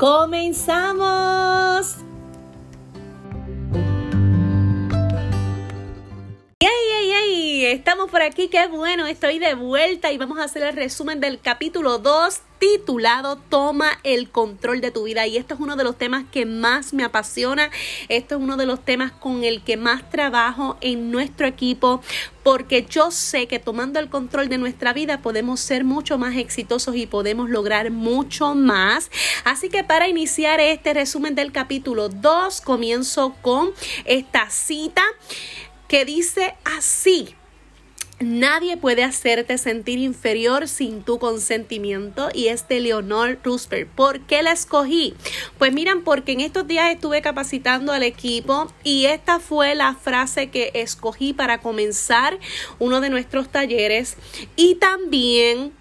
¡Comenzamos! Estamos por aquí, qué bueno, estoy de vuelta y vamos a hacer el resumen del capítulo 2 titulado Toma el control de tu vida y esto es uno de los temas que más me apasiona, esto es uno de los temas con el que más trabajo en nuestro equipo porque yo sé que tomando el control de nuestra vida podemos ser mucho más exitosos y podemos lograr mucho más. Así que para iniciar este resumen del capítulo 2 comienzo con esta cita que dice así. Nadie puede hacerte sentir inferior sin tu consentimiento y es de Leonor Roosevelt. ¿Por qué la escogí? Pues miran, porque en estos días estuve capacitando al equipo y esta fue la frase que escogí para comenzar uno de nuestros talleres y también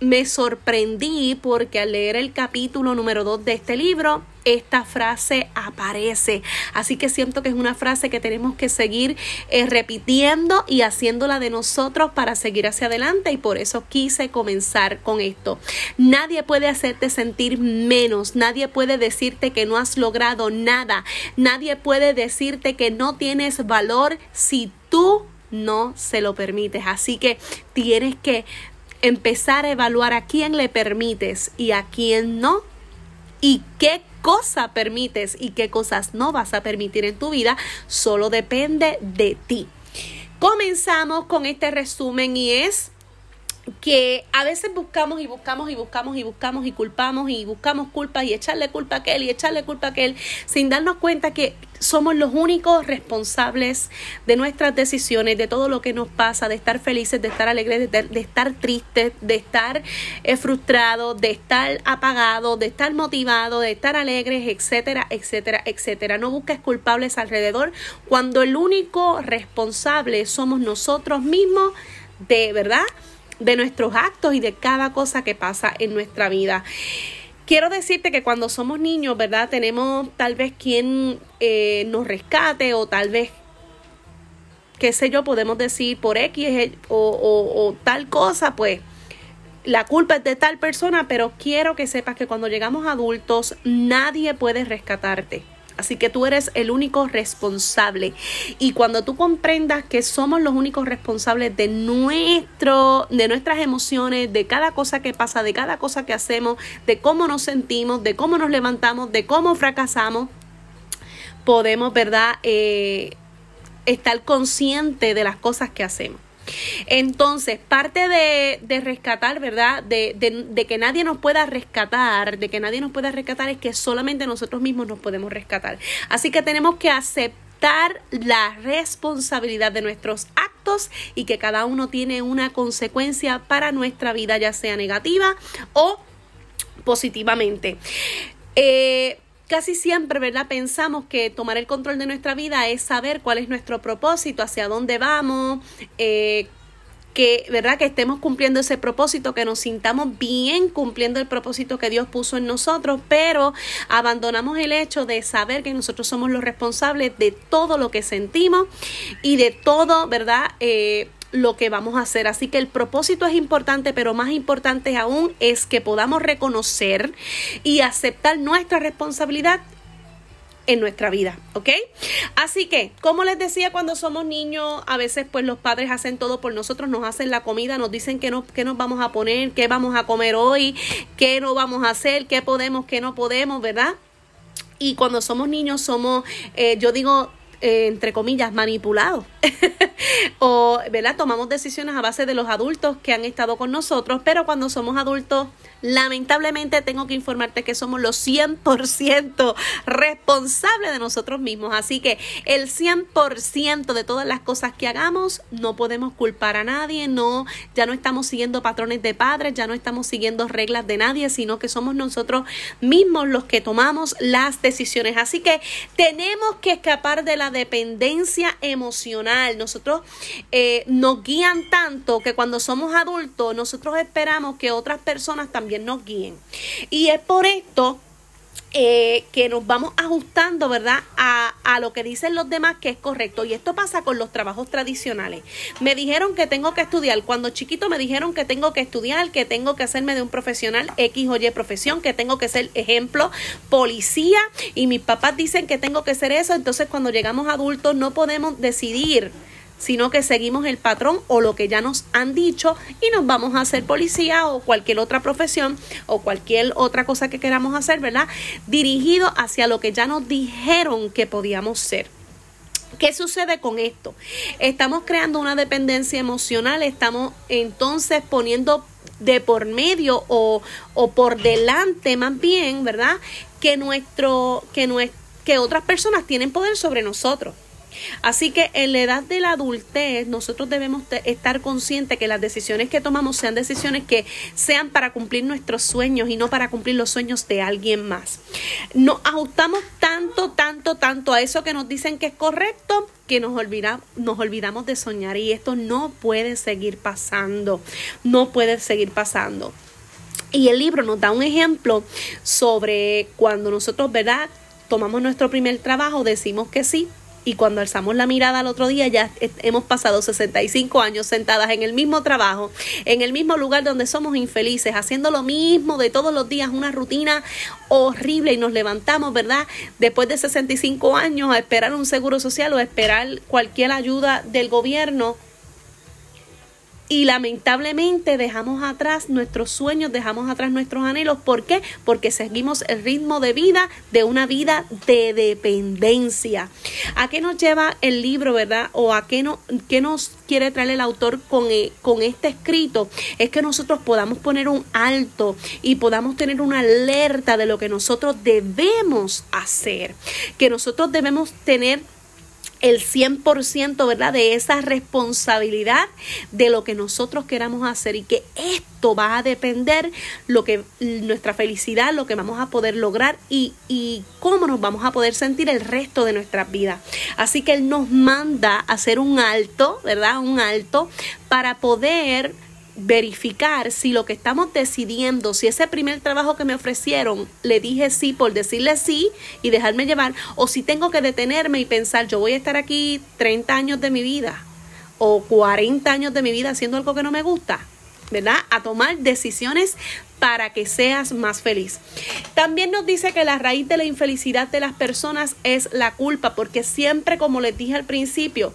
me sorprendí porque al leer el capítulo número 2 de este libro, esta frase aparece. Así que siento que es una frase que tenemos que seguir eh, repitiendo y haciéndola de nosotros para seguir hacia adelante y por eso quise comenzar con esto. Nadie puede hacerte sentir menos, nadie puede decirte que no has logrado nada, nadie puede decirte que no tienes valor si tú no se lo permites. Así que tienes que empezar a evaluar a quién le permites y a quién no y qué cosa permites y qué cosas no vas a permitir en tu vida, solo depende de ti. Comenzamos con este resumen y es que a veces buscamos y buscamos y buscamos y buscamos y culpamos y buscamos culpas y echarle culpa a aquel y echarle culpa a aquel sin darnos cuenta que somos los únicos responsables de nuestras decisiones, de todo lo que nos pasa, de estar felices, de estar alegres, de, estar tristes, de estar eh, frustrados, de estar apagados, de estar motivados, de estar alegres, etcétera, etcétera, etcétera. No busques culpables alrededor cuando el único responsable somos nosotros mismos de verdad de nuestros actos y de cada cosa que pasa en nuestra vida. Quiero decirte que cuando somos niños, ¿verdad? Tenemos tal vez quien eh, nos rescate o tal vez, qué sé yo, podemos decir por X o, o tal cosa, pues la culpa es de tal persona, pero quiero que sepas que cuando llegamos adultos nadie puede rescatarte. Así que tú eres el único responsable. Y cuando tú comprendas que somos los únicos responsables de nuestro, de nuestras emociones, de cada cosa que pasa, de cada cosa que hacemos, de cómo nos sentimos, de cómo nos levantamos, de cómo fracasamos, podemos, ¿verdad? Eh, estar consciente de las cosas que hacemos. Entonces, parte de, rescatar, ¿verdad? De, de, que nadie nos pueda rescatar, de que nadie nos pueda rescatar es que solamente nosotros mismos nos podemos rescatar. Así que tenemos que aceptar la responsabilidad de nuestros actos y que cada uno tiene una consecuencia para nuestra vida, ya sea negativa o positivamente. Eh, casi siempre, ¿verdad? Pensamos que tomar el control de nuestra vida es saber cuál es nuestro propósito, hacia dónde vamos, eh, que, ¿verdad? Que estemos cumpliendo ese propósito, que nos sintamos bien cumpliendo el propósito que Dios puso en nosotros, pero abandonamos el hecho de saber que nosotros somos los responsables de todo lo que sentimos y de todo, ¿verdad? Eh, lo que vamos a hacer. Así que el propósito es importante, pero más importante aún es que podamos reconocer y aceptar nuestra responsabilidad en nuestra vida, ¿ok? Así que, como les decía, cuando somos niños, a veces pues los padres hacen todo por nosotros, nos hacen la comida, nos dicen qué, no, qué nos vamos a poner, qué vamos a comer hoy, qué no vamos a hacer, qué podemos, qué no podemos, ¿verdad? Y cuando somos niños somos, eh, yo digo, eh, entre comillas, manipulados. o, ¿verdad? Tomamos decisiones a base de los adultos que han estado con nosotros, pero cuando somos adultos Lamentablemente tengo que informarte que somos los 100% responsables de nosotros mismos. Así que el 100% de todas las cosas que hagamos no podemos culpar a nadie. No, ya no estamos siguiendo patrones de padres, ya no estamos siguiendo reglas de nadie, sino que somos nosotros mismos los que tomamos las decisiones. Así que tenemos que escapar de la dependencia emocional. Nosotros eh, nos guían tanto que cuando somos adultos nosotros esperamos que otras personas también nos guíen. Y es por esto eh, que nos vamos ajustando, ¿verdad? A, a, lo que dicen los demás que es correcto. Y esto pasa con los trabajos tradicionales. Me dijeron que tengo que estudiar. Cuando chiquito me dijeron que tengo que estudiar, que tengo que hacerme de un profesional X o Y profesión, que tengo que ser ejemplo, policía. Y mis papás dicen que tengo que ser eso. Entonces cuando llegamos adultos no podemos decidir sino que seguimos el patrón o lo que ya nos han dicho y nos vamos a hacer policía o cualquier otra profesión o cualquier otra cosa que queramos hacer, ¿verdad? Dirigido hacia lo que ya nos dijeron que podíamos ser. ¿Qué sucede con esto? Estamos creando una dependencia emocional, estamos entonces poniendo de por medio o, o por delante más bien, ¿verdad? Que nuestro, que, que otras personas tienen poder sobre nosotros. Así que en la edad de la adultez nosotros debemos estar conscientes que las decisiones que tomamos sean decisiones que sean para cumplir nuestros sueños y no para cumplir los sueños de alguien más. Nos ajustamos tanto, tanto, tanto a eso que nos dicen que es correcto que nos, nos olvidamos de soñar y esto no puede seguir pasando, no puede seguir pasando. Y el libro nos da un ejemplo sobre cuando nosotros, ¿verdad? Tomamos nuestro primer trabajo, decimos que sí, y cuando alzamos la mirada al otro día ya hemos pasado 65 años sentadas en el mismo trabajo, en el mismo lugar donde somos infelices, haciendo lo mismo de todos los días, una rutina horrible y nos levantamos, ¿verdad? Después de 65 años a esperar un seguro social o a esperar cualquier ayuda del gobierno y lamentablemente dejamos atrás nuestros sueños, dejamos atrás nuestros anhelos. ¿Por qué? Porque seguimos el ritmo de vida de una vida de dependencia. ¿A qué nos lleva el libro, verdad? ¿O a qué, no, qué nos quiere traer el autor con, eh, con este escrito? Es que nosotros podamos poner un alto y podamos tener una alerta de lo que nosotros debemos hacer. Que nosotros debemos tener el 100%, ¿verdad? De esa responsabilidad de lo que nosotros queramos hacer y que esto va a depender lo que nuestra felicidad, lo que vamos a poder lograr y, y cómo nos vamos a poder sentir el resto de nuestra vida. Así que Él nos manda a hacer un alto, ¿verdad? Un alto para poder verificar si lo que estamos decidiendo, si ese primer trabajo que me ofrecieron, le dije sí por decirle sí y dejarme llevar, o si tengo que detenerme y pensar, yo voy a estar aquí 30 años de mi vida o 40 años de mi vida haciendo algo que no me gusta, ¿verdad? A tomar decisiones para que seas más feliz. También nos dice que la raíz de la infelicidad de las personas es la culpa, porque siempre, como les dije al principio,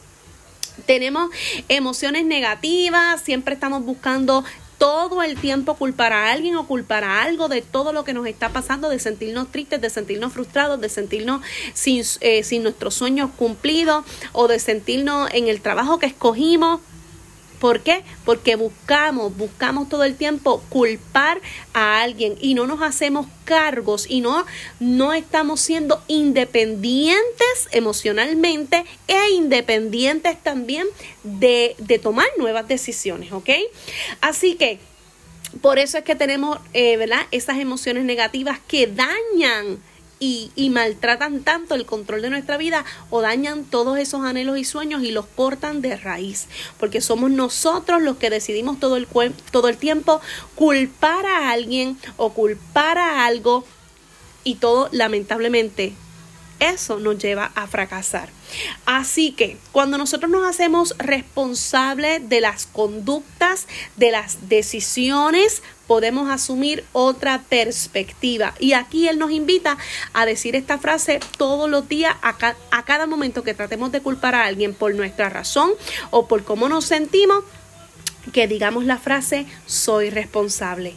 tenemos emociones negativas, siempre estamos buscando todo el tiempo culpar a alguien o culpar a algo de todo lo que nos está pasando, de sentirnos tristes, de sentirnos frustrados, de sentirnos sin, eh, sin nuestros sueños cumplidos o de sentirnos en el trabajo que escogimos ¿Por qué? Porque buscamos, buscamos todo el tiempo culpar a alguien y no nos hacemos cargos y no, no estamos siendo independientes emocionalmente e independientes también de, de tomar nuevas decisiones, ¿ok? Así que por eso es que tenemos, eh, ¿verdad? Esas emociones negativas que dañan y, maltratan tanto el control de nuestra vida o dañan todos esos anhelos y sueños y los cortan de raíz. Porque somos nosotros los que decidimos todo el, todo el tiempo culpar a alguien o culpar a algo y todo lamentablemente eso nos lleva a fracasar. Así que cuando nosotros nos hacemos responsables de las conductas, de las decisiones, podemos asumir otra perspectiva. Y aquí Él nos invita a decir esta frase todos los días, a, a cada momento que tratemos de culpar a alguien por nuestra razón o por cómo nos sentimos, que digamos la frase, soy responsable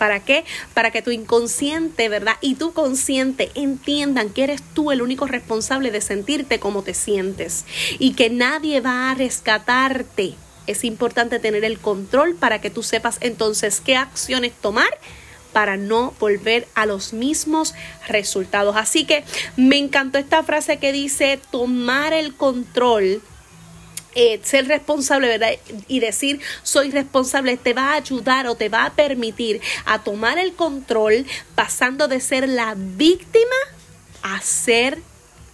¿Para qué? Para que tu inconsciente, ¿verdad? Y tu consciente entiendan que eres tú el único responsable de sentirte como te sientes y que nadie va a rescatarte. Es importante tener el control para que tú sepas entonces qué acciones tomar para no volver a los mismos resultados. Así que me encantó esta frase que dice tomar el control eh, ser responsable, ¿verdad? Y decir soy responsable te va a ayudar o te va a permitir a tomar el control pasando de ser la víctima a ser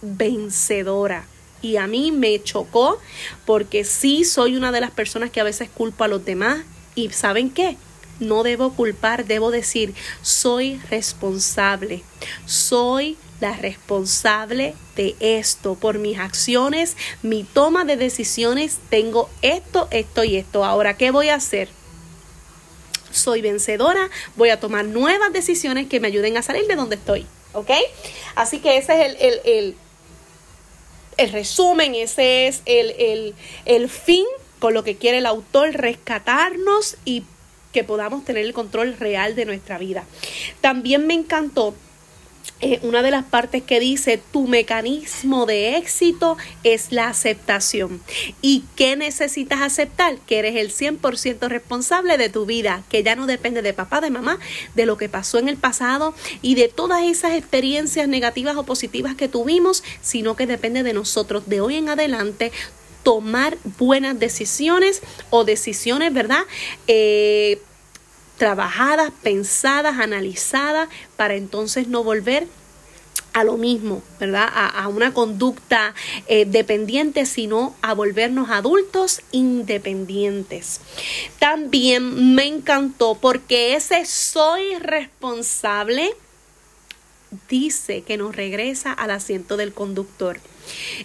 vencedora. Y a mí me chocó porque sí soy una de las personas que a veces culpa a los demás. Y ¿saben qué? No debo culpar, debo decir, soy responsable, soy la responsable de esto. Por mis acciones, mi toma de decisiones, tengo esto, esto y esto. Ahora, ¿qué voy a hacer? Soy vencedora, voy a tomar nuevas decisiones que me ayuden a salir de donde estoy. ¿Ok? Así que ese es el, el, el, resumen, ese es el, el, el fin con lo que quiere el autor, rescatarnos y que podamos tener el control real de nuestra vida. También me encantó eh, una de las partes que dice tu mecanismo de éxito es la aceptación. ¿Y qué necesitas aceptar? Que eres el 100% responsable de tu vida, que ya no depende de papá, de mamá, de lo que pasó en el pasado y de todas esas experiencias negativas o positivas que tuvimos, sino que depende de nosotros de hoy en adelante tomar buenas decisiones o decisiones, ¿verdad? Eh, trabajadas, pensadas, analizadas, para entonces no volver a lo mismo, ¿verdad? A, una conducta eh, dependiente, sino a volvernos adultos independientes. También me encantó porque ese soy responsable dice que nos regresa al asiento del conductor.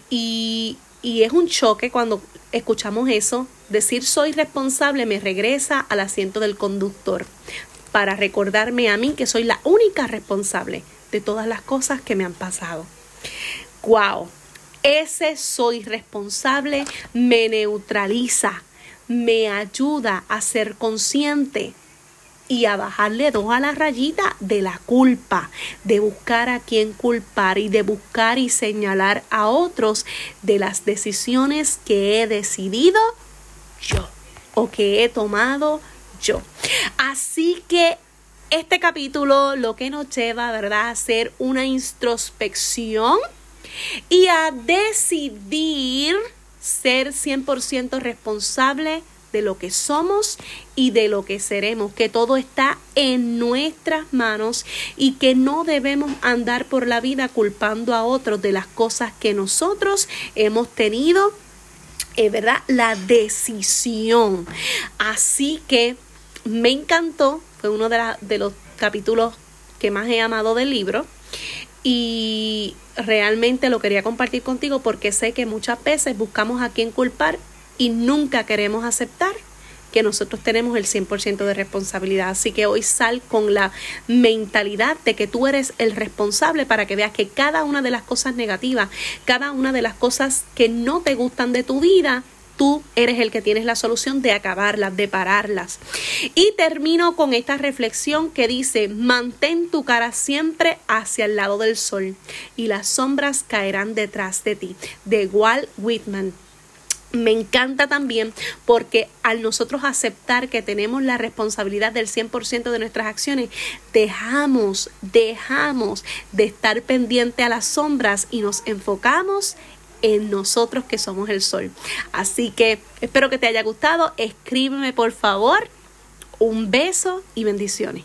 Y, y es un choque cuando escuchamos eso Decir soy responsable me regresa al asiento del conductor para recordarme a mí que soy la única responsable de todas las cosas que me han pasado. ¡Wow! Ese soy responsable me neutraliza, me ayuda a ser consciente y a bajarle dos a la rayita de la culpa, de buscar a quién culpar y de buscar y señalar a otros de las decisiones que he decidido yo o que he tomado yo. Así que este capítulo lo que nos lleva, ¿verdad?, a hacer una introspección y a decidir ser 100% responsable de lo que somos y de lo que seremos, que todo está en nuestras manos y que no debemos andar por la vida culpando a otros de las cosas que nosotros hemos tenido es ¿verdad? La decisión. Así que me encantó, fue uno de, de los capítulos que más he amado del libro y realmente lo quería compartir contigo porque sé que muchas veces buscamos a quién culpar y nunca queremos aceptar que nosotros tenemos el 100% de responsabilidad. Así que hoy sal con la mentalidad de que tú eres el responsable para que veas que cada una de las cosas negativas, cada una de las cosas que no te gustan de tu vida, tú eres el que tienes la solución de acabarlas, de pararlas. Y termino con esta reflexión que dice, mantén tu cara siempre hacia el lado del sol y las sombras caerán detrás de ti. De Walt Whitman. Me encanta también porque al nosotros aceptar que tenemos la responsabilidad del 100% de nuestras acciones, dejamos, dejamos de estar pendiente a las sombras y nos enfocamos en nosotros que somos el sol. Así que espero que te haya gustado. Escríbeme por favor. Un beso y bendiciones.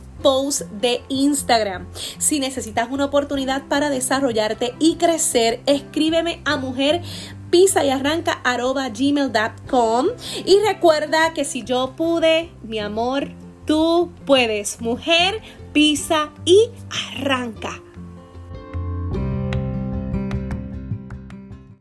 post de Instagram. Si necesitas una oportunidad para desarrollarte y crecer, escríbeme a mujer pisa y arranca arroba gmail.com. Y recuerda que si yo pude, mi amor, tú puedes. Mujer, pisa y arranca.